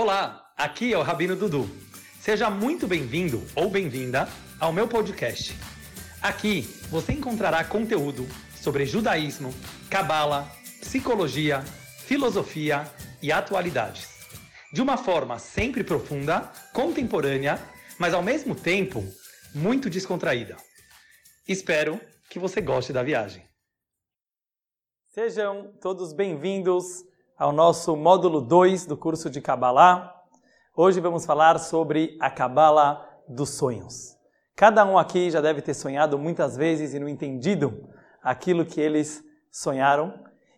Olá, aqui é o Rabino Dudu. Seja muito bem-vindo ou bem-vinda ao meu podcast. Aqui você encontrará conteúdo sobre judaísmo, cabala, psicologia, filosofia e atualidades. De uma forma sempre profunda, contemporânea, mas ao mesmo tempo muito descontraída. Espero que você goste da viagem. Sejam todos bem-vindos ao nosso módulo 2 do curso de Kabbalah. Hoje vamos falar sobre a Kabbalah dos sonhos. Cada um aqui já deve ter sonhado muitas vezes e não entendido aquilo que eles sonharam.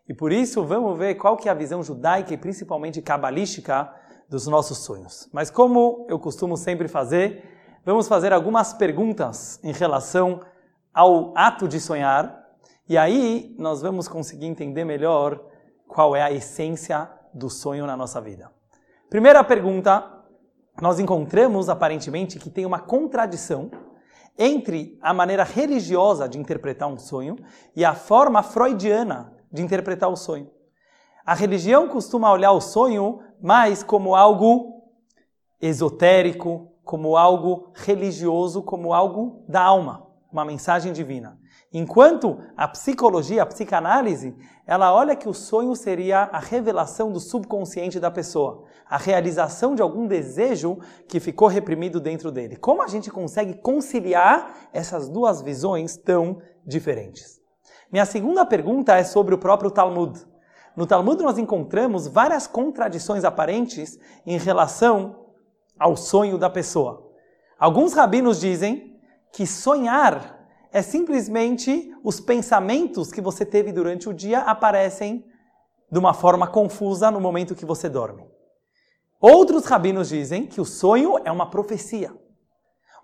E por isso vamos ver qual que é a visão judaica e principalmente cabalística dos nossos sonhos. Mas como eu costumo sempre fazer, vamos fazer algumas perguntas em relação ao ato de sonhar, e aí nós vamos conseguir entender melhor qual é a essência do sonho na nossa vida. Primeira pergunta, nós encontramos aparentemente que tem uma contradição entre a maneira religiosa de interpretar um sonho e a forma freudiana de interpretar o sonho. A religião costuma olhar o sonho mais como algo esotérico, como algo religioso, como algo da alma, uma mensagem divina. Enquanto a psicologia, a psicanálise, ela olha que o sonho seria a revelação do subconsciente da pessoa, a realização de algum desejo que ficou reprimido dentro dele. Como a gente consegue conciliar essas duas visões tão diferentes? Minha segunda pergunta é sobre o próprio Talmud. No Talmud nós encontramos várias contradições aparentes em relação ao sonho da pessoa. Alguns rabinos dizem que sonhar é simplesmente os pensamentos que você teve durante o dia aparecem de uma forma confusa no momento que você dorme. Outros rabinos dizem que o sonho é uma profecia.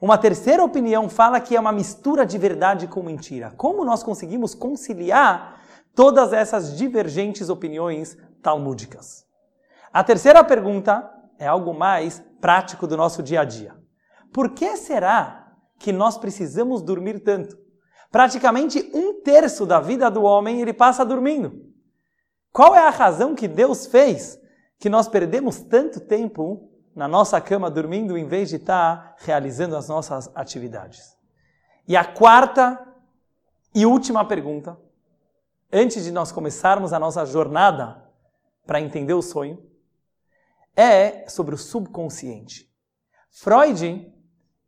Uma terceira opinião fala que é uma mistura de verdade com mentira. Como nós conseguimos conciliar todas essas divergentes opiniões talmúdicas? A terceira pergunta é algo mais prático do nosso dia a dia. Por que será que nós precisamos dormir tanto. Praticamente um terço da vida do homem ele passa dormindo. Qual é a razão que Deus fez que nós perdemos tanto tempo na nossa cama dormindo em vez de estar realizando as nossas atividades? E a quarta e última pergunta, antes de nós começarmos a nossa jornada para entender o sonho, é sobre o subconsciente. Freud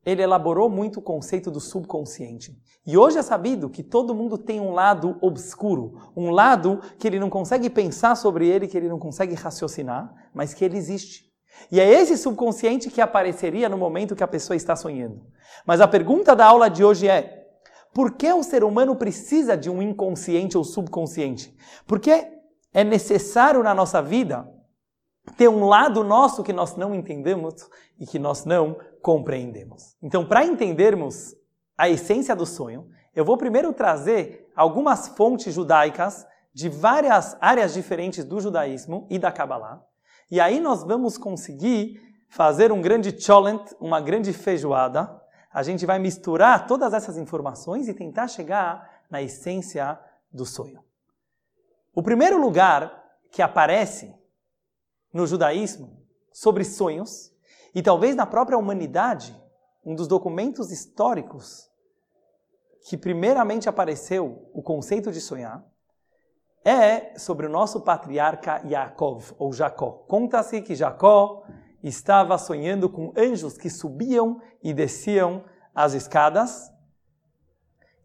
ele elaborou muito o conceito do subconsciente. E hoje é sabido que todo mundo tem um lado obscuro, um lado que ele não consegue pensar sobre ele, que ele não consegue raciocinar, mas que ele existe. E é esse subconsciente que apareceria no momento que a pessoa está sonhando. Mas a pergunta da aula de hoje é: por que o ser humano precisa de um inconsciente ou subconsciente? Porque é necessário na nossa vida ter um lado nosso que nós não entendemos e que nós não compreendemos. Então, para entendermos a essência do sonho, eu vou primeiro trazer algumas fontes judaicas de várias áreas diferentes do judaísmo e da Kabbalah. E aí nós vamos conseguir fazer um grande challenge, uma grande feijoada. A gente vai misturar todas essas informações e tentar chegar na essência do sonho. O primeiro lugar que aparece no judaísmo sobre sonhos e talvez na própria humanidade, um dos documentos históricos que primeiramente apareceu o conceito de sonhar é sobre o nosso patriarca Yaakov, ou Jacó. Conta-se que Jacó estava sonhando com anjos que subiam e desciam as escadas,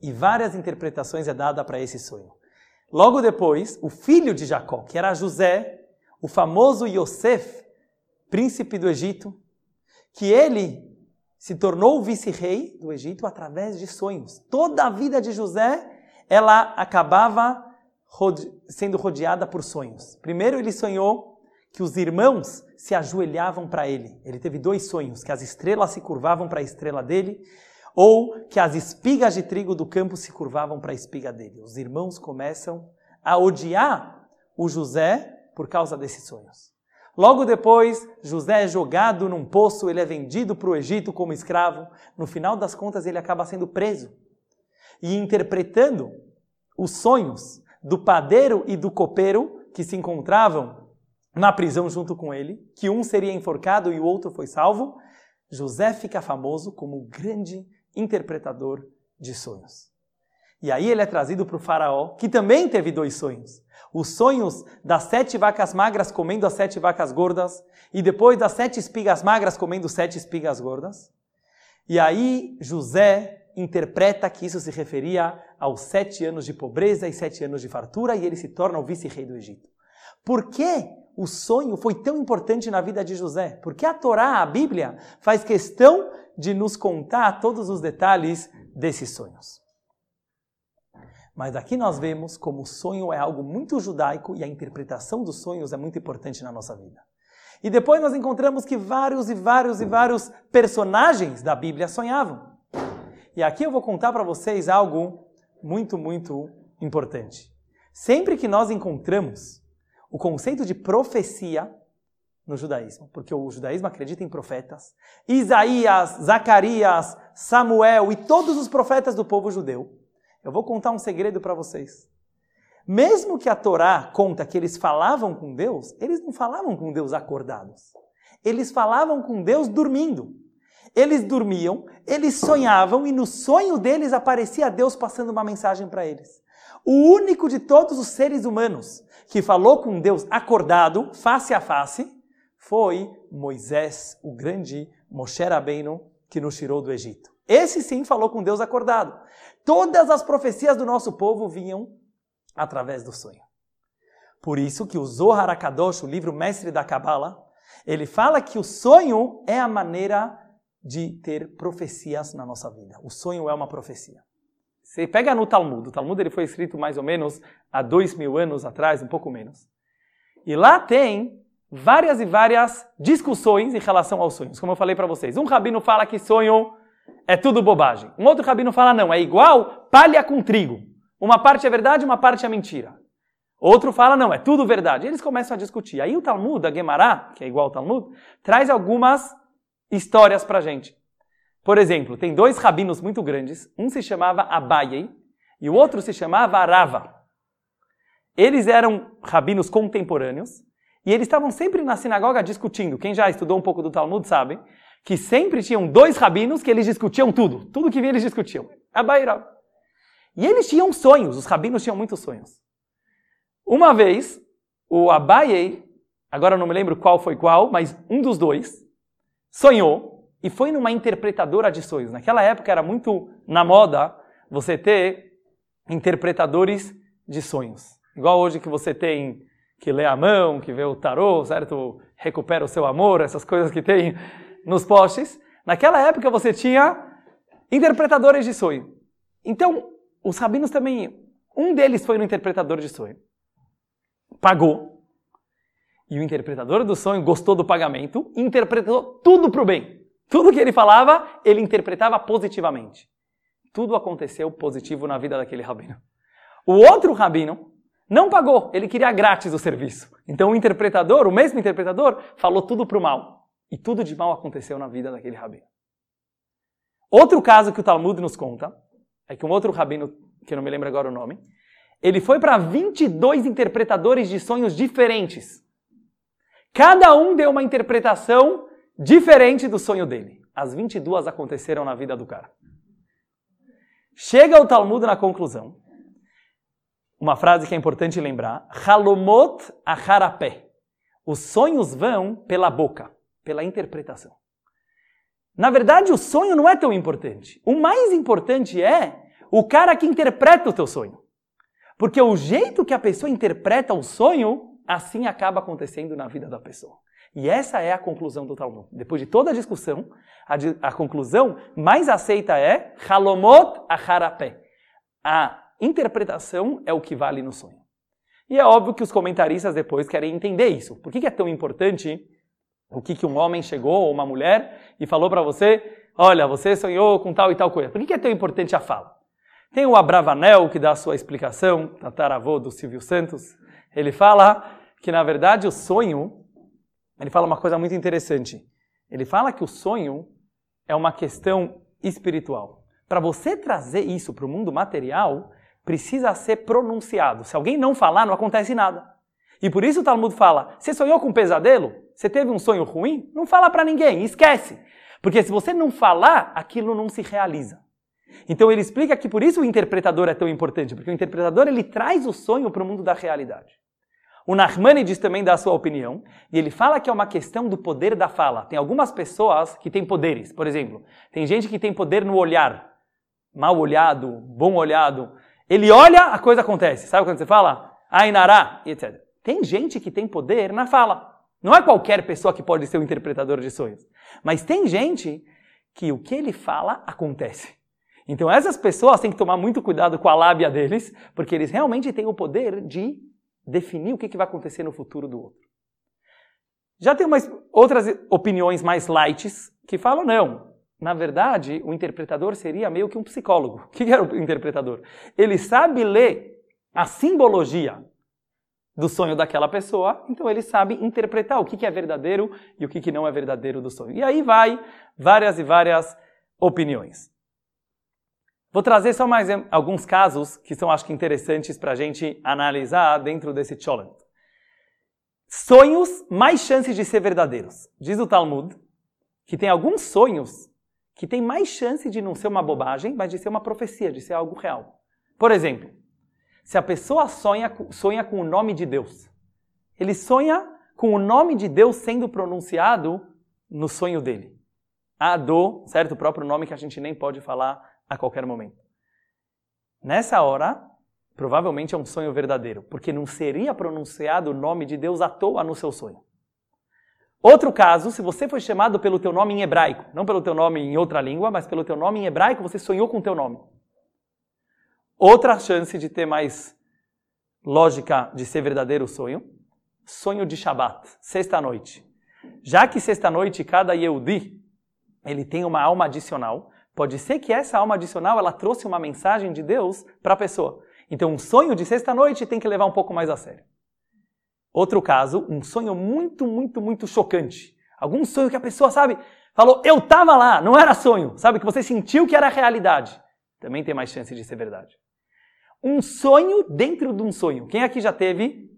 e várias interpretações é dada para esse sonho. Logo depois, o filho de Jacó, que era José, o famoso Yosef, príncipe do Egito, que ele se tornou vice-rei do Egito através de sonhos. Toda a vida de José, ela acabava sendo rodeada por sonhos. Primeiro ele sonhou que os irmãos se ajoelhavam para ele. Ele teve dois sonhos, que as estrelas se curvavam para a estrela dele, ou que as espigas de trigo do campo se curvavam para a espiga dele. Os irmãos começam a odiar o José por causa desses sonhos. Logo depois, José é jogado num poço, ele é vendido para o Egito como escravo. No final das contas, ele acaba sendo preso. E interpretando os sonhos do padeiro e do copeiro que se encontravam na prisão junto com ele, que um seria enforcado e o outro foi salvo, José fica famoso como grande interpretador de sonhos. E aí ele é trazido para o faraó, que também teve dois sonhos. Os sonhos das sete vacas magras comendo as sete vacas gordas, e depois das sete espigas magras comendo sete espigas gordas. E aí José interpreta que isso se referia aos sete anos de pobreza e sete anos de fartura, e ele se torna o vice-rei do Egito. Por que o sonho foi tão importante na vida de José? Porque a Torá, a Bíblia, faz questão de nos contar todos os detalhes desses sonhos. Mas aqui nós vemos como o sonho é algo muito judaico e a interpretação dos sonhos é muito importante na nossa vida. E depois nós encontramos que vários e vários e vários personagens da Bíblia sonhavam. E aqui eu vou contar para vocês algo muito, muito importante. Sempre que nós encontramos o conceito de profecia no judaísmo, porque o judaísmo acredita em profetas, Isaías, Zacarias, Samuel e todos os profetas do povo judeu. Eu vou contar um segredo para vocês. Mesmo que a Torá conta que eles falavam com Deus, eles não falavam com Deus acordados. Eles falavam com Deus dormindo. Eles dormiam, eles sonhavam e no sonho deles aparecia Deus passando uma mensagem para eles. O único de todos os seres humanos que falou com Deus acordado, face a face, foi Moisés, o grande Moshe Rabbeinu, que nos tirou do Egito. Esse sim falou com Deus acordado. Todas as profecias do nosso povo vinham através do sonho. Por isso que o Zohar HaKadosh, o livro mestre da Kabbalah, ele fala que o sonho é a maneira de ter profecias na nossa vida. O sonho é uma profecia. Você pega no Talmud, o Talmud ele foi escrito mais ou menos há dois mil anos atrás, um pouco menos. E lá tem várias e várias discussões em relação aos sonhos. Como eu falei para vocês, um rabino fala que sonho é tudo bobagem. Um outro rabino fala não, é igual palha com trigo. Uma parte é verdade, uma parte é mentira. Outro fala não, é tudo verdade. Eles começam a discutir. Aí o Talmud, a Gemara, que é igual ao Talmud, traz algumas histórias para gente. Por exemplo, tem dois rabinos muito grandes, um se chamava Abaye e o outro se chamava Arava. Eles eram rabinos contemporâneos e eles estavam sempre na sinagoga discutindo. Quem já estudou um pouco do Talmud sabe que sempre tinham dois rabinos que eles discutiam tudo. Tudo que vinha eles discutiam. E Arava. E eles tinham sonhos, os rabinos tinham muitos sonhos. Uma vez, o Abaye, agora não me lembro qual foi qual, mas um dos dois, sonhou e foi numa interpretadora de sonhos. Naquela época era muito na moda você ter interpretadores de sonhos. Igual hoje que você tem que lê a mão, que vê o tarô, certo? Recupera o seu amor, essas coisas que tem nos postes. Naquela época você tinha interpretadores de sonho. Então, os rabinos também, um deles foi no interpretador de sonho. Pagou e o interpretador do sonho gostou do pagamento, interpretou tudo para o bem. Tudo que ele falava, ele interpretava positivamente. Tudo aconteceu positivo na vida daquele rabino. O outro rabino não pagou, ele queria grátis o serviço. Então o interpretador, o mesmo interpretador, falou tudo para o mal. E tudo de mal aconteceu na vida daquele rabino. Outro caso que o Talmud nos conta é que um outro rabino, que eu não me lembro agora o nome, ele foi para 22 interpretadores de sonhos diferentes. Cada um deu uma interpretação diferente do sonho dele. As 22 aconteceram na vida do cara. Chega o Talmud na conclusão. Uma frase que é importante lembrar: Halomot acharapé. Os sonhos vão pela boca, pela interpretação. Na verdade, o sonho não é tão importante. O mais importante é o cara que interpreta o teu sonho. Porque o jeito que a pessoa interpreta o sonho assim acaba acontecendo na vida da pessoa. E essa é a conclusão do Talmud. Depois de toda a discussão, a, a conclusão mais aceita é Halomot Acharapé. A interpretação é o que vale no sonho. E é óbvio que os comentaristas depois querem entender isso. Por que é tão importante o que, que um homem chegou ou uma mulher e falou para você, olha, você sonhou com tal e tal coisa. Por que, que é tão importante a fala? Tem o Abravanel que dá a sua explicação, tataravô do Silvio Santos, ele fala que, na verdade, o sonho, ele fala uma coisa muito interessante. Ele fala que o sonho é uma questão espiritual. Para você trazer isso para o mundo material, precisa ser pronunciado. Se alguém não falar, não acontece nada. E por isso o Talmud fala: você sonhou com um pesadelo? Você teve um sonho ruim? Não fala para ninguém, esquece. Porque se você não falar, aquilo não se realiza. Então ele explica que por isso o interpretador é tão importante, porque o interpretador ele traz o sonho para o mundo da realidade. O Nachmanides também dá a sua opinião, e ele fala que é uma questão do poder da fala. Tem algumas pessoas que têm poderes, por exemplo, tem gente que tem poder no olhar, mal olhado, bom olhado. Ele olha, a coisa acontece. Sabe quando você fala? Ainará, etc. Tem gente que tem poder na fala. Não é qualquer pessoa que pode ser o interpretador de sonhos. Mas tem gente que o que ele fala acontece. Então essas pessoas têm que tomar muito cuidado com a lábia deles, porque eles realmente têm o poder de definir o que, vai acontecer no futuro do outro. Já tem umas outras opiniões mais light que falam não. Na verdade, o interpretador seria meio que um psicólogo. O que era o interpretador? Ele sabe ler a simbologia do sonho daquela pessoa, então ele sabe interpretar o que é verdadeiro e o que não é verdadeiro do sonho. E aí vai várias e várias opiniões. Vou trazer só mais alguns casos que são, acho que, interessantes para a gente analisar dentro desse cholent. Sonhos, mais chances de ser verdadeiros. Diz o Talmud que tem alguns sonhos que têm mais chance de não ser uma bobagem, mas de ser uma profecia, de ser algo real. Por exemplo, se a pessoa sonha, sonha com o nome de Deus, ele sonha com o nome de Deus sendo pronunciado no sonho dele. Ado, certo? O próprio nome que a gente nem pode falar a qualquer momento. Nessa hora, provavelmente é um sonho verdadeiro, porque não seria pronunciado o nome de Deus à toa no seu sonho. Outro caso, se você foi chamado pelo teu nome em hebraico, não pelo teu nome em outra língua, mas pelo teu nome em hebraico, você sonhou com o teu nome. Outra chance de ter mais lógica de ser verdadeiro o sonho, sonho de Shabat, sexta-noite. Já que sexta-noite cada Yehudi, ele tem uma alma adicional, Pode ser que essa alma adicional ela trouxe uma mensagem de Deus para a pessoa. Então, um sonho de sexta-noite tem que levar um pouco mais a sério. Outro caso, um sonho muito, muito, muito chocante. Algum sonho que a pessoa, sabe, falou, eu estava lá, não era sonho. Sabe, que você sentiu que era realidade. Também tem mais chance de ser verdade. Um sonho dentro de um sonho. Quem aqui já teve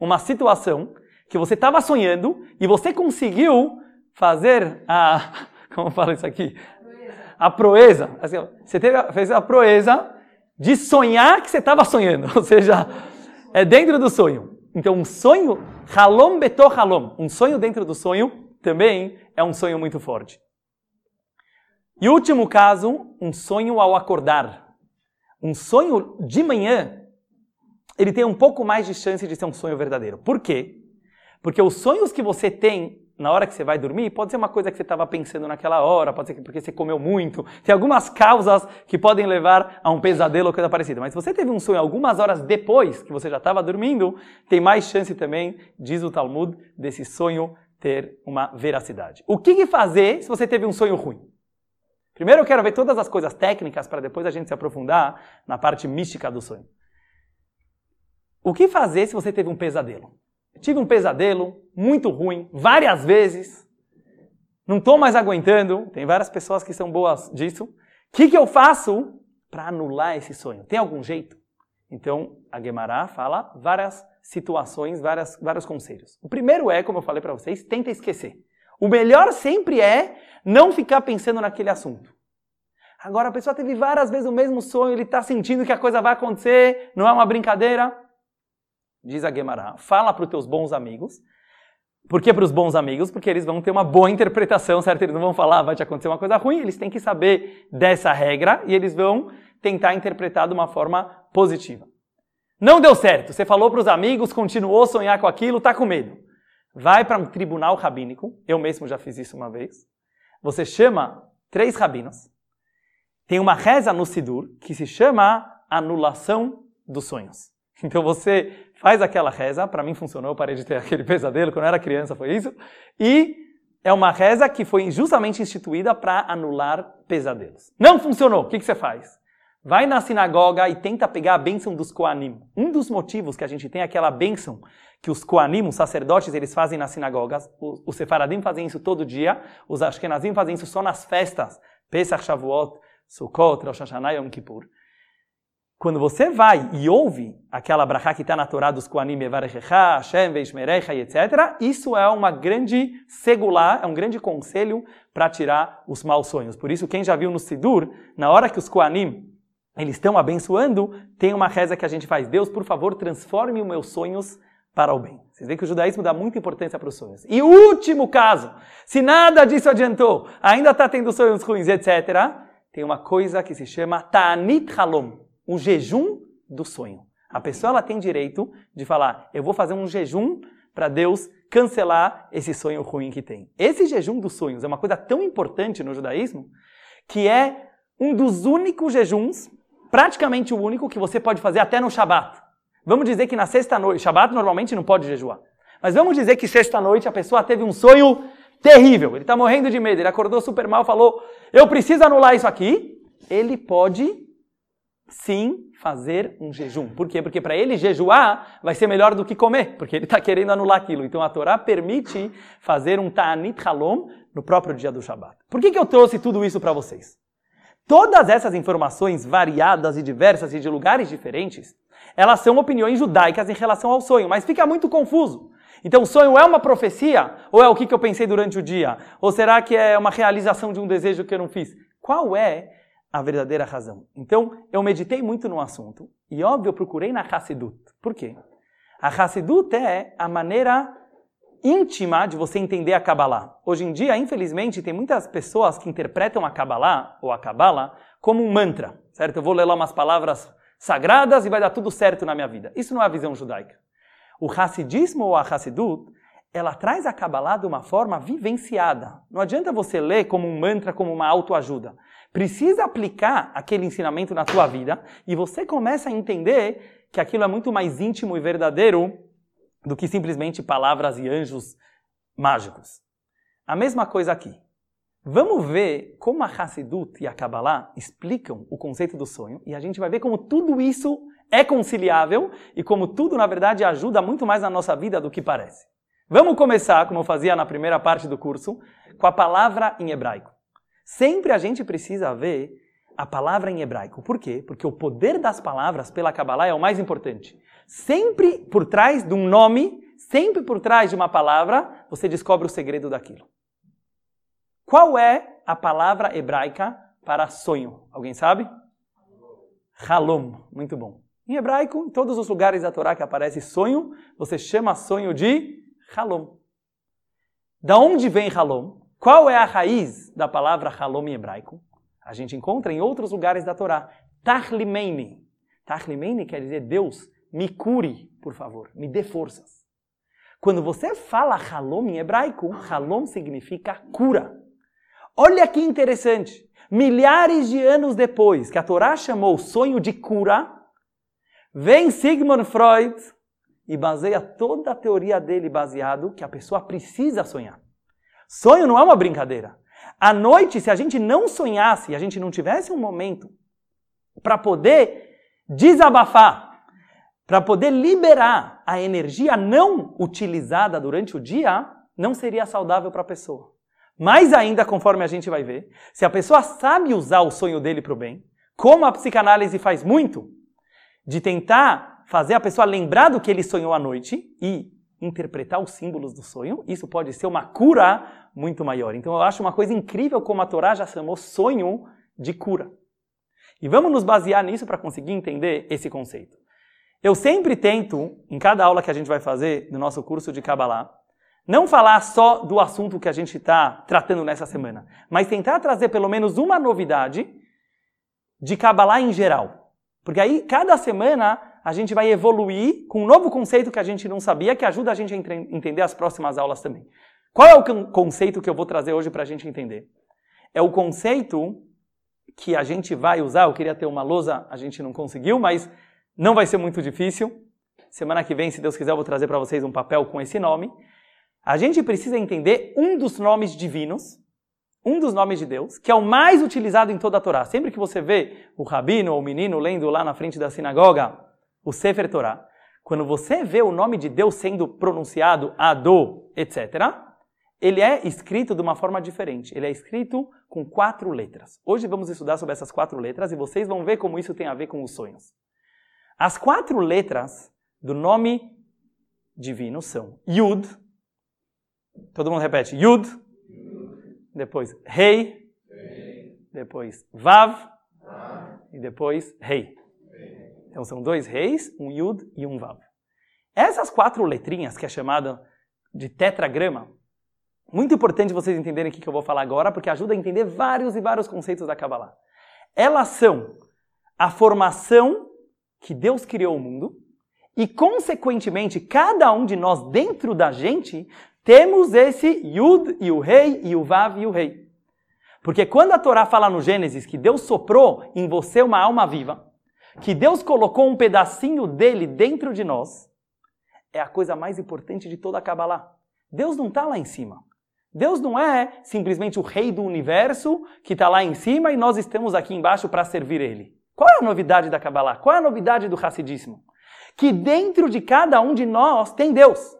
uma situação que você estava sonhando e você conseguiu fazer a. Como fala isso aqui? a proeza, assim, você teve, fez a proeza de sonhar que você estava sonhando, ou seja, é dentro do sonho. Então, um sonho, halom betor halom, um sonho dentro do sonho, também é um sonho muito forte. E último caso, um sonho ao acordar. Um sonho de manhã, ele tem um pouco mais de chance de ser um sonho verdadeiro. Por quê? Porque os sonhos que você tem na hora que você vai dormir, pode ser uma coisa que você estava pensando naquela hora, pode ser porque você comeu muito. Tem algumas causas que podem levar a um pesadelo ou coisa parecida. Mas se você teve um sonho algumas horas depois que você já estava dormindo, tem mais chance também, diz o Talmud, desse sonho ter uma veracidade. O que, fazer se você teve um sonho ruim? Primeiro eu quero ver todas as coisas técnicas para depois a gente se aprofundar na parte mística do sonho. O que fazer se você teve um pesadelo? Tive um pesadelo muito ruim, várias vezes. Não estou mais aguentando. Tem várias pessoas que são boas disso. O que, que eu faço para anular esse sonho? Tem algum jeito? Então, a Guemará fala várias situações, várias, vários conselhos. O primeiro é, como eu falei para vocês, tenta esquecer. O melhor sempre é não ficar pensando naquele assunto. Agora, a pessoa teve várias vezes o mesmo sonho, ele está sentindo que a coisa vai acontecer, não é uma brincadeira diz a Guemará, fala para os teus bons amigos. Por que para os bons amigos? Porque eles vão ter uma boa interpretação, certo? Eles não vão falar, vai te acontecer uma coisa ruim, eles têm que saber dessa regra e eles vão tentar interpretar de uma forma positiva. Não deu certo, você falou para os amigos, continuou a sonhar com aquilo, está com medo. Vai para um tribunal rabínico, eu mesmo já fiz isso uma vez. Você chama três rabinos, tem uma reza no Sidur que se chama anulação dos sonhos. Então você faz aquela reza, para mim funcionou, parei de ter aquele pesadelo, quando eu era criança foi isso, e é uma reza que foi justamente instituída para anular pesadelos. Não funcionou, o que, que você faz? Vai na sinagoga e tenta pegar a bênção dos Koanim. Um dos motivos que a gente tem é aquela bênção que os Koanim, os sacerdotes, eles fazem nas sinagogas. Os Sefaradim fazem isso todo dia. Os Ashkenazim fazem isso só nas festas. Pesach, Shavuot, Sukkot, Rosh Hashanah Yom Kippur. quando você vai e ouve aquela brachá que está na Torá dos Koanim, Evarechecha, Hashem, Veishmerecha, etc., isso é uma grande segular, é um grande conselho para tirar os maus sonhos. Por isso, quem já viu no Sidur, na hora que os Koanim eles estão abençoando, tem uma reza que a gente faz. Deus, por favor, transforme os meus sonhos para o bem. Vocês veem que o judaísmo dá muita importância para os sonhos. E último caso, se nada disso adiantou, ainda está tendo sonhos ruins, etc., tem uma coisa que se chama Ta'anit Halom, o jejum do sonho. A pessoa ela tem direito de falar, eu vou fazer um jejum para Deus cancelar esse sonho ruim que tem. Esse jejum dos sonhos é uma coisa tão importante no judaísmo que é um dos únicos jejuns, praticamente o único, que você pode fazer até no Shabat. Vamos dizer que na sexta-noite, Shabat normalmente não pode jejuar, mas vamos dizer que sexta-noite a pessoa teve um sonho terrível, ele está morrendo de medo, ele acordou super mal, falou, eu preciso anular isso aqui. Ele pode sim fazer um jejum. Por quê? Porque para ele jejuar vai ser melhor do que comer, porque ele está querendo anular aquilo. Então a Torá permite fazer um ta'anit halom no próprio dia do Shabat. Por que, que eu trouxe tudo isso para vocês? Todas essas informações variadas e diversas e de lugares diferentes, elas são opiniões judaicas em relação ao sonho, mas fica muito confuso. Então, sonho é uma profecia ou é o que eu pensei durante o dia? Ou será que é uma realização de um desejo que eu não fiz? Qual é a verdadeira razão. Então, eu meditei muito no assunto e, óbvio, eu procurei na Hassidut. Por quê? A Hassidut é a maneira íntima de você entender a Kabbalah. Hoje em dia, infelizmente, tem muitas pessoas que interpretam a Kabbalah ou a Kabbalah como um mantra, certo? Eu vou ler lá umas palavras sagradas e vai dar tudo certo na minha vida. Isso não é a visão judaica. O Hassidismo ou a Hassidut, ela traz a Kabbalah de uma forma vivenciada. Não adianta você ler como um mantra, como uma autoajuda precisa aplicar aquele ensinamento na tua vida e você começa a entender que aquilo é muito mais íntimo e verdadeiro do que simplesmente palavras e anjos mágicos. A mesma coisa aqui. Vamos ver como a Hassidut e a Kabbalah explicam o conceito do sonho e a gente vai ver como tudo isso é conciliável e como tudo, na verdade, ajuda muito mais na nossa vida do que parece. Vamos começar, como eu fazia na primeira parte do curso, com a palavra em hebraico. Sempre a gente precisa ver a palavra em hebraico. Por quê? Porque o poder das palavras pela Kabbalah é o mais importante. Sempre por trás de um nome, sempre por trás de uma palavra, você descobre o segredo daquilo. Qual é a palavra hebraica para sonho? Alguém sabe? Halom. Muito bom. Em hebraico, em todos os lugares da Torá que aparece sonho, você chama sonho de Halom. Da onde vem Halom? Qual é a raiz da palavra halom em hebraico? A gente encontra em outros lugares da Torá. Tahlimeini. Tahlimeini quer dizer Deus, me cure, por favor, me dê forças. Quando você fala halom em hebraico, halom significa cura. Olha que interessante. Milhares de anos depois que a Torá chamou sonho de cura, vem Sigmund Freud e baseia toda a teoria dele baseado que a pessoa precisa sonhar. Sonho não é uma brincadeira. À noite, se a gente não sonhasse, a gente não tivesse um momento para poder desabafar, para poder liberar a energia não utilizada durante o dia, não seria saudável para a pessoa. Mais ainda, conforme a gente vai ver, se a pessoa sabe usar o sonho dele para o bem, como a psicanálise faz muito, de tentar fazer a pessoa lembrar do que ele sonhou à noite e interpretar os símbolos do sonho, isso pode ser uma cura muito maior. Então eu acho uma coisa incrível como a Torá já chamou sonho de cura. E vamos nos basear nisso para conseguir entender esse conceito. Eu sempre tento, em cada aula que a gente vai fazer no nosso curso de Kabbalah, não falar só do assunto que a gente está tratando nessa semana, mas tentar trazer pelo menos uma novidade de Kabbalah em geral. Porque aí, cada semana, a gente vai evoluir com um novo conceito que a gente não sabia, que ajuda a gente a entender as próximas aulas também. Qual é o conceito que eu vou trazer hoje para a gente entender? É o conceito que a gente vai usar. Eu queria ter uma lousa, a gente não conseguiu, mas não vai ser muito difícil. Semana que vem, se Deus quiser, eu vou trazer para vocês um papel com esse nome. A gente precisa entender um dos nomes divinos, um dos nomes de Deus, que é o mais utilizado em toda a Torá. Sempre que você vê o rabino ou o menino lendo lá na frente da sinagoga o Sefer Torá, quando você vê o nome de Deus sendo pronunciado, Ado, etc., ele é escrito de uma forma diferente. Ele é escrito com quatro letras. Hoje vamos estudar sobre essas quatro letras e vocês vão ver como isso tem a ver com os sonhos. As quatro letras do nome divino são Yud, todo mundo repete, Yud, depois Rei, depois Vav, e depois Rei. Então são dois reis, um Yud e um Vav. Essas quatro letrinhas, que é chamada de tetragrama, muito importante vocês entenderem o que eu vou falar agora, porque ajuda a entender vários e vários conceitos da Kabbalah. Elas são a formação que Deus criou o mundo e, consequentemente, cada um de nós dentro da gente temos esse Yud e o Rei e o Vav e o Rei. Porque quando a Torá fala no Gênesis que Deus soprou em você uma alma viva, que Deus colocou um pedacinho dele dentro de nós, é a coisa mais importante de toda a Kabbalah. Deus não está lá em cima. Deus não é simplesmente o rei do universo que está lá em cima e nós estamos aqui embaixo para servir ele. Qual é a novidade da Kabbalah? Qual é a novidade do Hassidismo? Que dentro de cada um de nós tem Deus.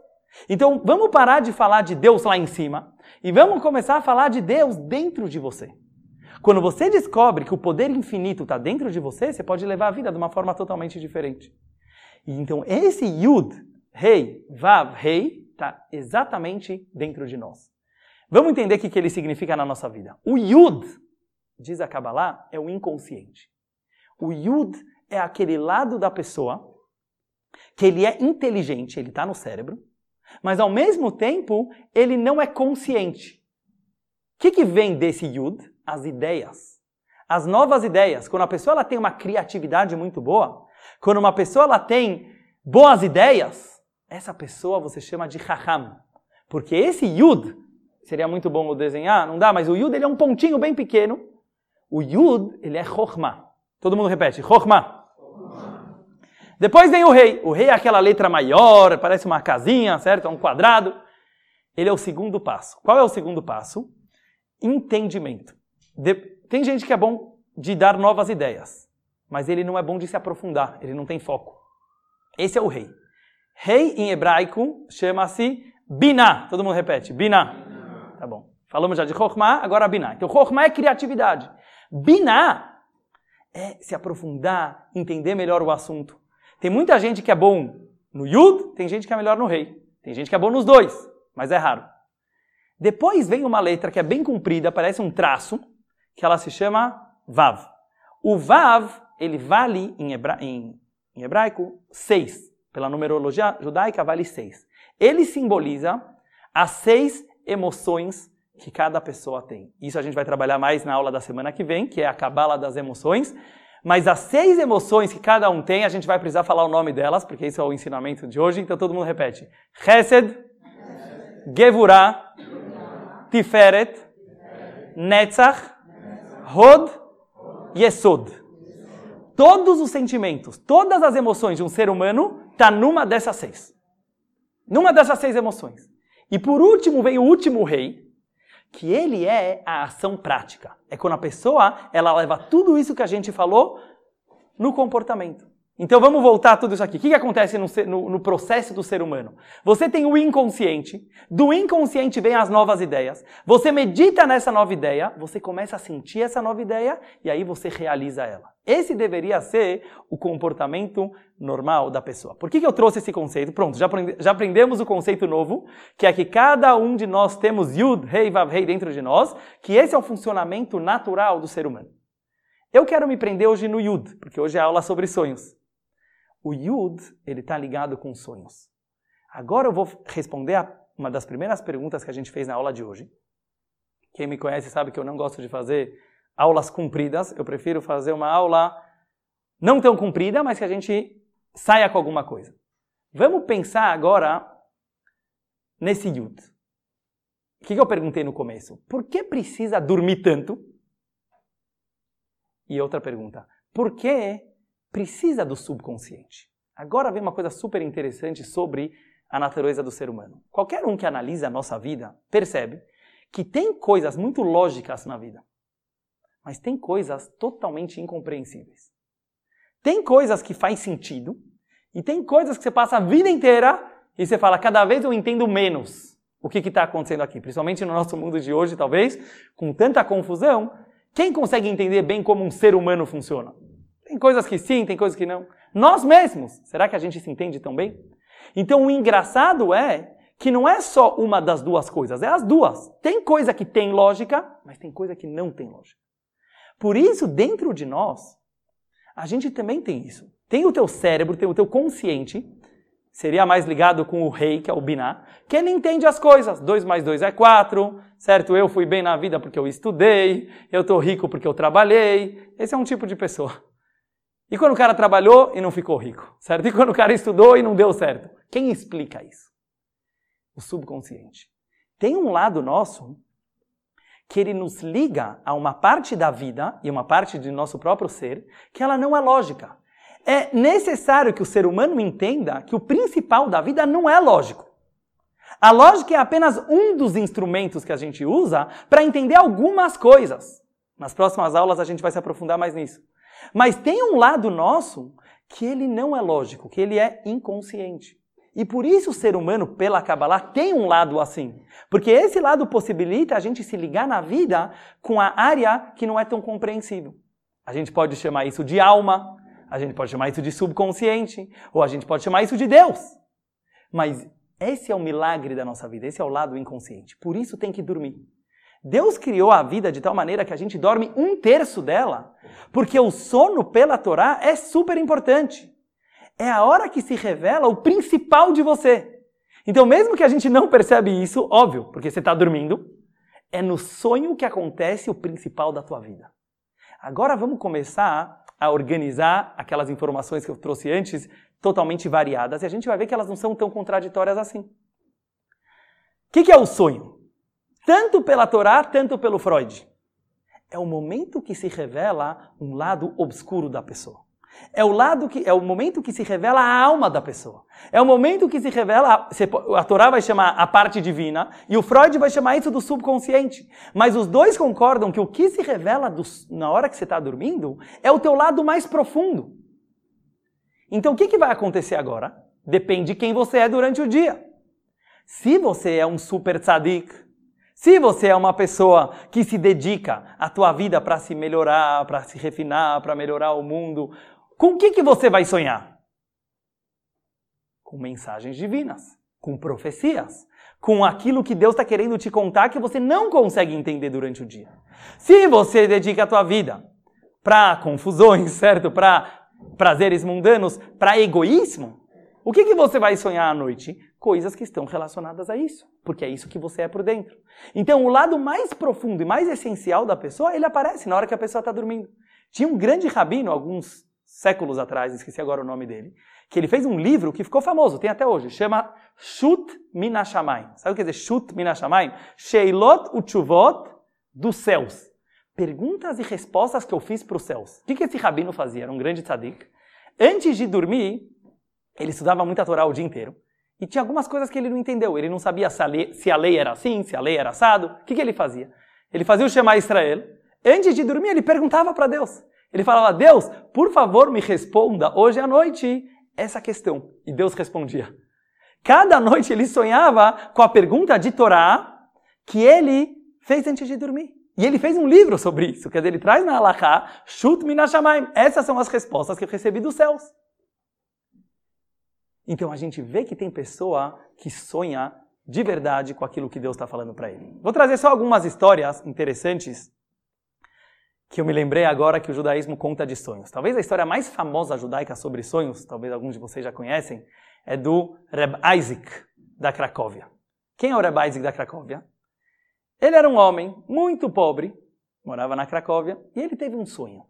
Então vamos parar de falar de Deus lá em cima e vamos começar a falar de Deus dentro de você. Quando você descobre que o poder infinito está dentro de você, você pode levar a vida de uma forma totalmente diferente. Então esse Yud, Rei, Vav, Rei, está exatamente dentro de nós. Vamos entender o que ele significa na nossa vida. O Yud, diz a Kabbalah, é o inconsciente. O Yud é aquele lado da pessoa que ele é inteligente, ele está no cérebro, mas ao mesmo tempo ele não é consciente. O que, que vem desse Yud? As ideias. As novas ideias. Quando a pessoa ela tem uma criatividade muito boa, quando uma pessoa ela tem boas ideias, essa pessoa você chama de Raham. Porque esse Yud, seria muito bom eu desenhar, não dá, mas o Yud ele é um pontinho bem pequeno. O Yud, ele é Chokhmah. Todo mundo repete, Chokhmah. Depois vem o rei. O rei é aquela letra maior, parece uma casinha, certo? É um quadrado. Ele é o segundo passo. Qual é o segundo passo? Entendimento. De... Tem gente que é bom de dar novas ideias, mas ele não é bom de se aprofundar, ele não tem foco. Esse é o rei. Rei em hebraico chama-se Biná. Todo mundo repete, Biná. Tá bom. Falamos já de Chokhmah, agora Biná. Então Chokhmah é criatividade. Biná é se aprofundar, entender melhor o assunto. Tem muita gente que é bom no Yud, tem gente que é melhor no Rei. Tem gente que é bom nos dois, mas é raro. Depois vem uma letra que é bem comprida, parece um traço, que ela se chama Vav. O Vav, ele vale em, hebra... em... em hebraico seis. Pela numerologia judaica, vale seis. Ele simboliza as seis emoções que cada pessoa tem. Isso a gente vai trabalhar mais na aula da semana que vem, que é a cabala das emoções. Mas as seis emoções que cada um tem, a gente vai precisar falar o nome delas, porque isso é o ensinamento de hoje, então todo mundo repete. Chesed, Gevurah, Tiferet, Netzach, Hod, Yesod. Todos os sentimentos, todas as emoções de um ser humano está numa dessas seis. Numa dessas seis emoções. E por último vem o último rei, que ele é a ação prática. É quando a pessoa ela leva tudo isso que a gente falou no comportamento. Então vamos voltar tudo isso aqui. O que, que acontece no, no, no, processo do ser humano? Você tem o inconsciente, do inconsciente vem as novas ideias, você medita nessa nova ideia, você começa a sentir essa nova ideia e aí você realiza ela. Esse deveria ser o comportamento normal da pessoa. Por que, que eu trouxe esse conceito? Pronto, já, já aprendemos o conceito novo, que é que cada um de nós temos Yud, Rei, Vav, Rei dentro de nós, que esse é o funcionamento natural do ser humano. Eu quero me prender hoje no Yud, porque hoje é aula sobre sonhos. O Yud, ele está ligado com sonhos. Agora eu vou responder a uma das primeiras perguntas que a gente fez na aula de hoje. Quem me conhece sabe que eu não gosto de fazer aulas compridas, eu prefiro fazer uma aula não tão comprida, mas que a gente saia com alguma coisa. Vamos pensar agora nesse Yud. O que eu perguntei no começo? Por que precisa dormir tanto? E outra pergunta: por que precisa do subconsciente. Agora vem uma coisa super interessante sobre a natureza do ser humano. Qualquer um que analisa a nossa vida percebe que tem coisas muito lógicas na vida, mas tem coisas totalmente incompreensíveis. Tem coisas que faz sentido e tem coisas que você passa a vida inteira e você fala, cada vez eu entendo menos o que está acontecendo aqui. Principalmente no nosso mundo de hoje, talvez, com tanta confusão, quem consegue entender bem como um ser humano funciona? Tem coisas que sim, tem coisas que não. Nós mesmos, será que a gente se entende tão bem? Então o engraçado é que não é só uma das duas coisas, é as duas. Tem coisa que tem lógica, mas tem coisa que não tem lógica. Por isso, dentro de nós, a gente também tem isso. Tem o teu cérebro, tem o teu consciente, seria mais ligado com o rei, que é o Biná, que ele entende as coisas. 2 mais 2 é 4, certo? Eu fui bem na vida porque eu estudei, eu estou rico porque eu trabalhei. Esse é um tipo de pessoa. E quando o cara trabalhou e não ficou rico, certo? E quando o cara estudou e não deu certo. Quem explica isso? O subconsciente. Tem um lado nosso que ele nos liga a uma parte da vida e uma parte de nosso próprio ser que ela não é lógica. É necessário que o ser humano entenda que o principal da vida não é lógico. A lógica é apenas um dos instrumentos que a gente usa para entender algumas coisas. Nas próximas aulas a gente vai se aprofundar mais nisso. Mas tem um lado nosso que ele não é lógico, que ele é inconsciente. E por isso o ser humano, pela Kabbalah, tem um lado assim. Porque esse lado possibilita a gente se ligar na vida com a área que não é tão compreensível. A gente pode chamar isso de alma, a gente pode chamar isso de subconsciente, ou a gente pode chamar isso de Deus. Mas esse é o milagre da nossa vida, esse é o lado inconsciente. Por isso tem que dormir. Deus criou a vida de tal maneira que a gente dorme um terço dela, porque o sono pela Torá é super importante é a hora que se revela o principal de você. Então, mesmo que a gente não percebe isso, óbvio, porque você está dormindo, é no sonho que acontece o principal da tua vida. Agora vamos começar a organizar aquelas informações que eu trouxe antes, totalmente variadas, e a gente vai ver que elas não são tão contraditórias assim. O que, que é o sonho? Tanto pela Torá, tanto pelo Freud. É o momento que se revela um lado obscuro da pessoa. É o lado que é o momento que se revela a alma da pessoa. É o momento que se revela a, Torá vai chamar a parte divina e o Freud vai chamar isso do subconsciente. Mas os dois concordam que o que se revela do, na hora que você está dormindo é o teu lado mais profundo. Então o que, que vai acontecer agora? Depende de quem você é durante o dia. Se você é um super tzadik, se você é uma pessoa que se dedica a tua vida para se melhorar, para se refinar, para melhorar o mundo, com o que, que você vai sonhar? Com mensagens divinas, com profecias, com aquilo que Deus está querendo te contar que você não consegue entender durante o dia. Se você dedica a tua vida para confusões, certo? Para prazeres mundanos, para egoísmo, o que, que você vai sonhar à noite? Coisas que estão relacionadas a isso, porque é isso que você é por dentro. Então, o lado mais profundo e mais essencial da pessoa, ele aparece na hora que a pessoa está dormindo. Tinha um grande rabino, alguns séculos atrás, esqueci agora o nome dele, que ele fez um livro que ficou famoso, tem até hoje, chama Shut Minashamayim. Sabe o que quer dizer Shut Minashamayim? Sheilot Uchuvot dos céus. Perguntas e respostas que eu fiz para os céus. O que, que esse rabino fazia? Era um grande tzadik. Antes de dormir, ele estudava muita Torá o dia inteiro. E tinha algumas coisas que ele não entendeu. Ele não sabia se a lei, se a lei era assim, se a lei era assado. O que, que ele fazia? Ele fazia o Shema Israel. Antes de dormir, ele perguntava para Deus. Ele falava, Deus, por favor, me responda hoje à noite essa questão. E Deus respondia. Cada noite ele sonhava com a pergunta de Torá que ele fez antes de dormir. E ele fez um livro sobre isso. Quer dizer, ele traz na Halakha, Shut Minashamayim. Essas são as respostas que eu recebi dos céus. Então a gente vê que tem pessoa que sonha de verdade com aquilo que Deus está falando para ele. Vou trazer só algumas histórias interessantes que eu me lembrei agora que o judaísmo conta de sonhos. Talvez a história mais famosa judaica sobre sonhos, talvez alguns de vocês já conhecem, é do Reb Isaac da Cracóvia. Quem é o Reb Isaac da Cracóvia? Ele era um homem muito pobre, morava na Cracóvia, e ele teve um sonho.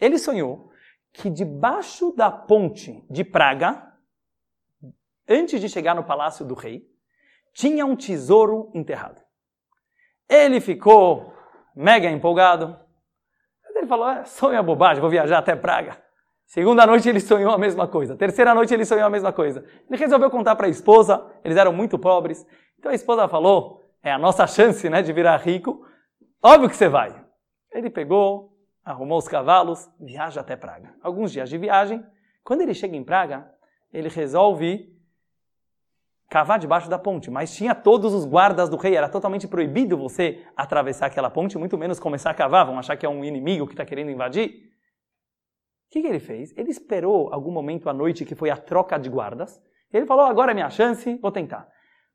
Ele sonhou que debaixo da ponte de Praga, antes de chegar no palácio do rei, tinha um tesouro enterrado. Ele ficou mega empolgado, ele falou: é, sonho bobagem, vou viajar até Praga. Segunda noite ele sonhou a mesma coisa. Terceira noite ele sonhou a mesma coisa. Ele resolveu contar para a esposa, eles eram muito pobres. Então a esposa falou: é a nossa chance né, de virar rico. Óbvio que você vai. Ele pegou, arrumou os cavalos, viaja até Praga. Alguns dias de viagem. Quando ele chega em Praga, ele resolve cavar debaixo da ponte, mas tinha todos os guardas do rei, era totalmente proibido você atravessar aquela ponte, muito menos começar a cavar, vão achar que é um inimigo que está querendo invadir. O que, que ele fez? Ele esperou algum momento à noite que foi a troca de guardas. Ele falou: agora é minha chance, vou tentar.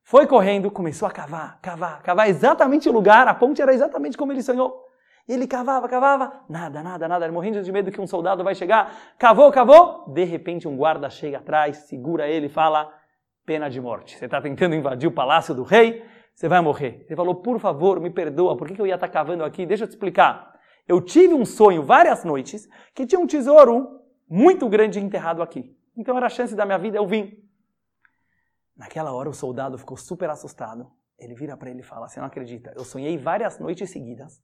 Foi correndo, começou a cavar, cavar, cavar exatamente o lugar, a ponte era exatamente como ele sonhou. Ele cavava, cavava, nada, nada, nada, ele morrendo de medo que um soldado vai chegar. Cavou, cavou, de repente um guarda chega atrás, segura ele e fala: pena de morte. Você está tentando invadir o palácio do rei, você vai morrer. Ele falou: por favor, me perdoa, por que eu ia estar tá cavando aqui? Deixa eu te explicar. Eu tive um sonho várias noites que tinha um tesouro muito grande enterrado aqui. Então era a chance da minha vida, eu vim. Naquela hora o soldado ficou super assustado. Ele vira para ele e fala: Você não acredita? Eu sonhei várias noites seguidas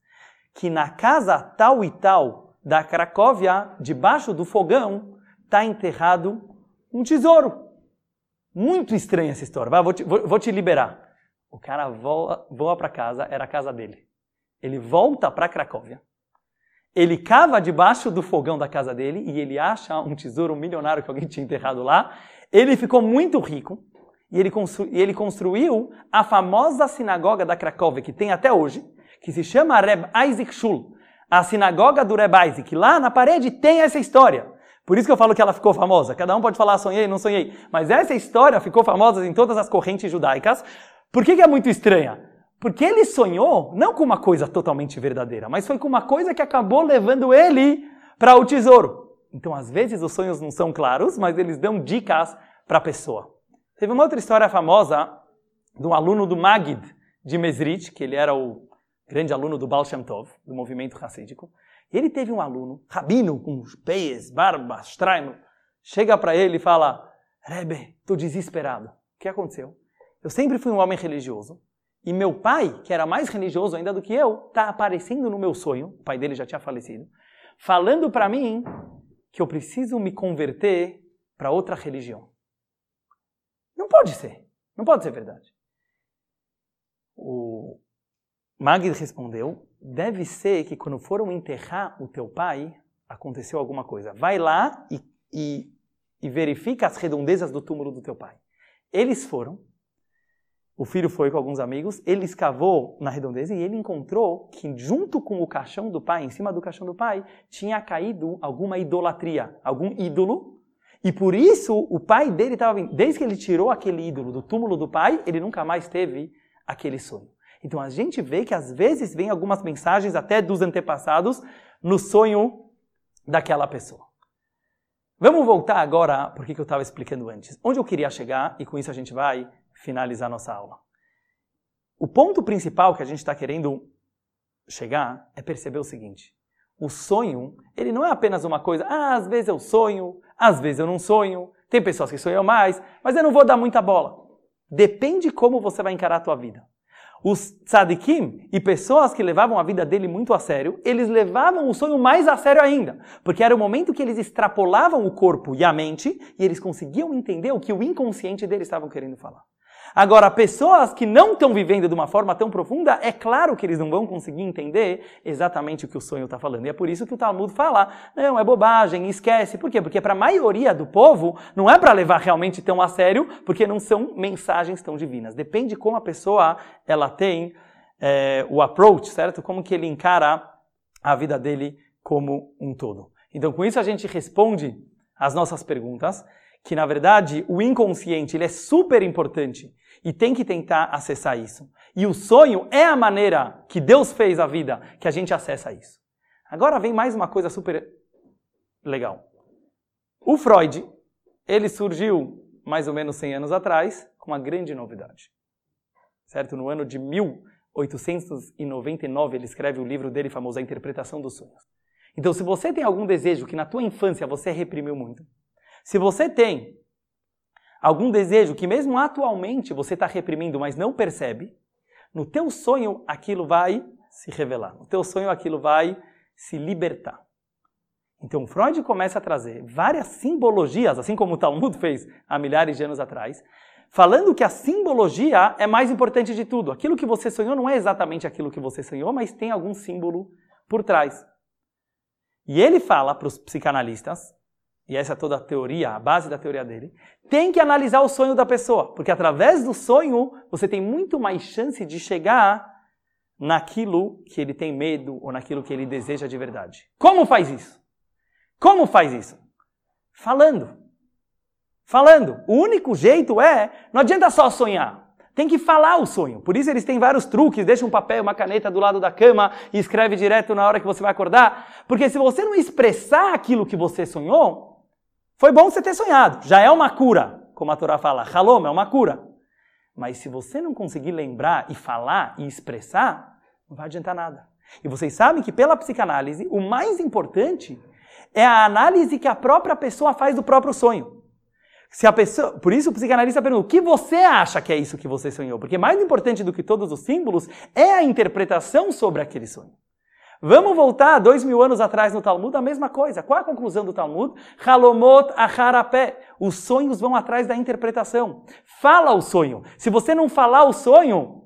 que na casa tal e tal da Cracóvia, debaixo do fogão, está enterrado um tesouro. Muito estranha essa história. Vai, vou, te, vou, vou te liberar. O cara voa, voa para casa, era a casa dele. Ele volta para Cracóvia ele cava debaixo do fogão da casa dele e ele acha um tesouro milionário que alguém tinha enterrado lá. Ele ficou muito rico e ele, constru ele construiu a famosa sinagoga da Cracóvia, que tem até hoje, que se chama Reb Isaac Shul, a sinagoga do Reb Isaac. Lá na parede tem essa história. Por isso que eu falo que ela ficou famosa. Cada um pode falar sonhei, não sonhei. Mas essa história ficou famosa em todas as correntes judaicas. Por que, que é muito estranha? Porque ele sonhou não com uma coisa totalmente verdadeira, mas foi com uma coisa que acabou levando ele para o tesouro. Então, às vezes, os sonhos não são claros, mas eles dão dicas para a pessoa. Teve uma outra história famosa de um aluno do Magid de Mesrit, que ele era o grande aluno do Baal Shem Tov, do movimento racídico. Ele teve um aluno, rabino, com peias, barba, straimo, chega para ele e fala: Rebbe, estou desesperado. O que aconteceu? Eu sempre fui um homem religioso, e meu pai, que era mais religioso ainda do que eu, está aparecendo no meu sonho, o pai dele já tinha falecido, falando para mim que eu preciso me converter para outra religião. Não pode ser. Não pode ser verdade. O Magid respondeu: deve ser que quando foram enterrar o teu pai, aconteceu alguma coisa. Vai lá e, e, e verifica as redondezas do túmulo do teu pai. Eles foram, o filho foi com alguns amigos, ele escavou na redondeza e ele encontrou que junto com o caixão do pai, em cima do caixão do pai, tinha caído alguma idolatria, algum ídolo. E por isso o pai dele estava. Desde que ele tirou aquele ídolo do túmulo do pai, ele nunca mais teve aquele sonho. Então a gente vê que às vezes vem algumas mensagens até dos antepassados no sonho daquela pessoa. Vamos voltar agora porque que eu estava explicando antes. Onde eu queria chegar, e com isso a gente vai finalizar nossa aula. O ponto principal que a gente está querendo chegar é perceber o seguinte: o sonho, ele não é apenas uma coisa, ah, às vezes eu sonho, às vezes eu não sonho, tem pessoas que sonham mais, mas eu não vou dar muita bola. Depende como você vai encarar a tua vida. Os tzadikim e pessoas que levavam a vida dele muito a sério, eles levavam o sonho mais a sério ainda, porque era o momento que eles extrapolavam o corpo e a mente e eles conseguiam entender o que o inconsciente deles estavam querendo falar. Agora, pessoas que não estão vivendo de uma forma tão profunda, é claro que eles não vão conseguir entender exatamente o que o sonho está falando. E é por isso que o Talmud fala, não, é bobagem, esquece. Por quê? Porque para a maioria do povo, não é para levar realmente tão a sério, porque não são mensagens tão divinas. Depende como a pessoa ela tem é, o approach, certo? Como que ele encara a vida dele como um todo. Então, com isso a gente responde as nossas perguntas, que na verdade o inconsciente ele é super importante e tem que tentar acessar isso. E o sonho é a maneira que Deus fez a vida que a gente acessa isso. Agora vem mais uma coisa super legal. O Freud, ele surgiu mais ou menos 100 anos atrás com uma grande novidade. Certo? No ano de 1899 ele escreve o livro dele famoso A Interpretação dos Sonhos. Então, se você tem algum desejo que na tua infância você reprimiu muito, se você tem algum desejo que mesmo atualmente você está reprimindo, mas não percebe, no teu sonho aquilo vai se revelar. No teu sonho aquilo vai se libertar. Então Freud começa a trazer várias simbologias, assim como o Talmud fez há milhares de anos atrás, falando que a simbologia é mais importante de tudo. Aquilo que você sonhou não é exatamente aquilo que você sonhou, mas tem algum símbolo por trás. E ele fala para os psicanalistas e essa é toda a teoria, a base da teoria dele, tem que analisar o sonho da pessoa, porque através do sonho você tem muito mais chance de chegar naquilo que ele tem medo ou naquilo que ele deseja de verdade. Como faz isso? Como faz isso? Falando. Falando. O único jeito é, não adianta só sonhar. Tem que falar o sonho. Por isso eles têm vários truques. Deixa um papel, uma caneta do lado da cama e escreve direto na hora que você vai acordar. Porque se você não expressar aquilo que você sonhou, foi bom você ter sonhado. Já é uma cura, como a Torá fala. Halom é uma cura. Mas se você não conseguir lembrar e falar e expressar, não vai adiantar nada. E vocês sabem que pela psicanálise, o mais importante é a análise que a própria pessoa faz do próprio sonho. Se a pessoa, por isso o psicanalista pergunta: o que você acha que é isso que você sonhou? Porque mais importante do que todos os símbolos é a interpretação sobre aquele sonho. Vamos voltar dois mil anos atrás no Talmud, a mesma coisa. Qual a conclusão do Talmud? Halomot acharapé. Os sonhos vão atrás da interpretação. Fala o sonho. Se você não falar o sonho,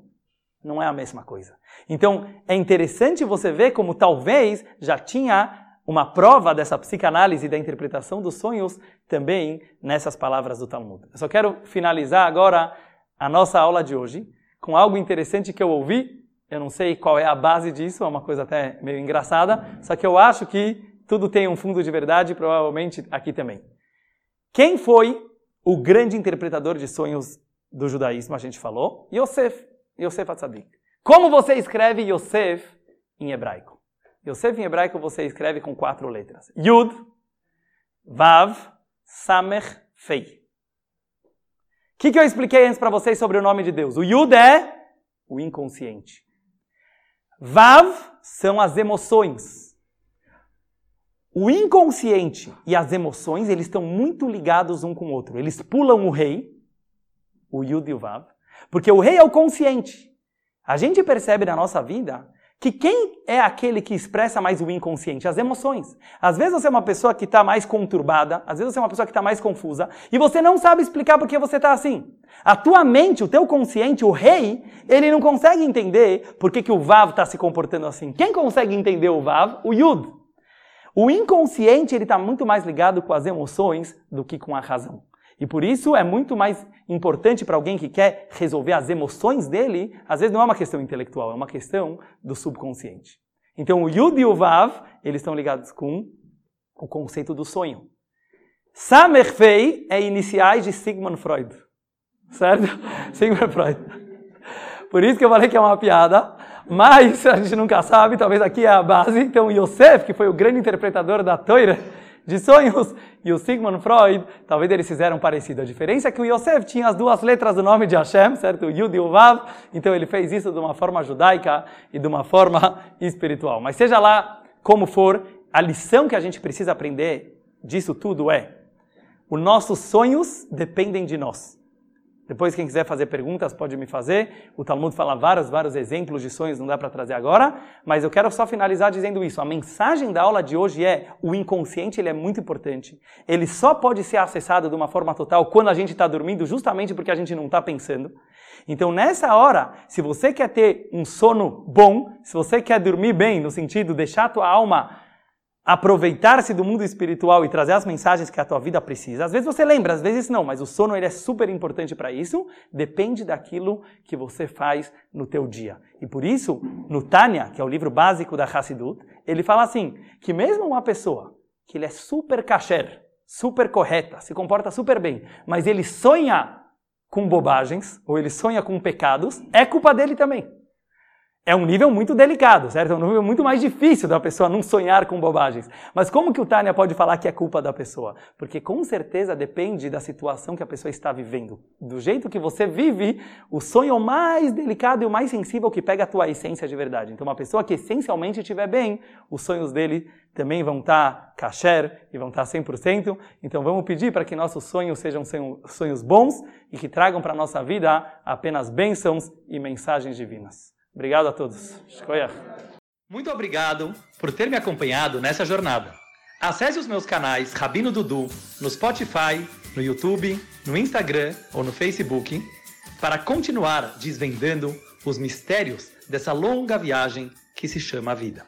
não é a mesma coisa. Então, é interessante você ver como talvez já tinha uma prova dessa psicanálise da interpretação dos sonhos também nessas palavras do Talmud. Eu só quero finalizar agora a nossa aula de hoje com algo interessante que eu ouvi. Eu não sei qual é a base disso, é uma coisa até meio engraçada, só que eu acho que tudo tem um fundo de verdade, provavelmente aqui também. Quem foi o grande interpretador de sonhos do judaísmo? A gente falou. Yosef, Yosef Atzadik. Como você escreve Yosef em hebraico? Yosef em hebraico você escreve com quatro letras. Yud, Vav, Samech, Fei. O que, que eu expliquei antes para vocês sobre o nome de Deus? O Yud é o inconsciente. Vav são as emoções. O inconsciente e as emoções, eles estão muito ligados um com o outro. Eles pulam o rei, o Yud e o Vav, porque o rei é o consciente. A gente percebe na nossa vida que quem é aquele que expressa mais o inconsciente? As emoções. Às vezes você é uma pessoa que está mais conturbada, às vezes você é uma pessoa que está mais confusa, e você não sabe explicar por que você está assim. A tua mente, o teu consciente, o rei, ele não consegue entender por que, que o Vav está se comportando assim. Quem consegue entender o Vav? O Yud. O inconsciente ele está muito mais ligado com as emoções do que com a razão. E por isso é muito mais importante para alguém que quer resolver as emoções dele, às vezes não é uma questão intelectual, é uma questão do subconsciente. Então o Yud e o Vav, eles estão ligados com o conceito do sonho. Samerfei é iniciais de Sigmund Freud. Certo? Sigmund Freud. Por isso que eu falei que é uma piada, mas a gente nunca sabe, talvez aqui é a base. Então Yosef, que foi o grande interpretador da Toira, de sonhos. E o Sigmund Freud, talvez eles fizeram parecido. A diferença é que o Yosef tinha as duas letras do nome de Hashem, certo? O Yud e o Vav. Então ele fez isso de uma forma judaica e de uma forma espiritual. Mas seja lá como for, a lição que a gente precisa aprender disso tudo é: os nossos sonhos dependem de nós. Depois, quem quiser fazer perguntas, pode me fazer. O Talmud fala vários, vários exemplos de sonhos, não dá para trazer agora. Mas eu quero só finalizar dizendo isso. A mensagem da aula de hoje é: o inconsciente ele é muito importante. Ele só pode ser acessado de uma forma total quando a gente está dormindo, justamente porque a gente não está pensando. Então, nessa hora, se você quer ter um sono bom, se você quer dormir bem, no sentido de deixar a tua alma aproveitar-se do mundo espiritual e trazer as mensagens que a tua vida precisa. Às vezes você lembra, às vezes não, mas o sono ele é super importante para isso. Depende daquilo que você faz no teu dia. E por isso, no Tânia, que é o livro básico da Hassidut, ele fala assim, que mesmo uma pessoa que ele é super kasher, super correta, se comporta super bem, mas ele sonha com bobagens, ou ele sonha com pecados, é culpa dele também é um nível muito delicado, certo? É um nível muito mais difícil da pessoa não sonhar com bobagens. Mas como que o Tânia pode falar que é culpa da pessoa? Porque com certeza depende da situação que a pessoa está vivendo. Do jeito que você vive, o sonho é o mais delicado e o mais sensível que pega a tua essência de verdade. Então uma pessoa que essencialmente estiver bem, os sonhos dele também vão estar kasher e vão estar 100%. Então vamos pedir para que nossos sonhos sejam sonhos bons e que tragam para a nossa vida apenas bênçãos e mensagens divinas. Obrigado a todos. Muito obrigado por ter me acompanhado nessa jornada. Acesse os meus canais Rabino Dudu no Spotify, no YouTube, no Instagram ou no Facebook para continuar desvendando os mistérios dessa longa viagem que se chama vida.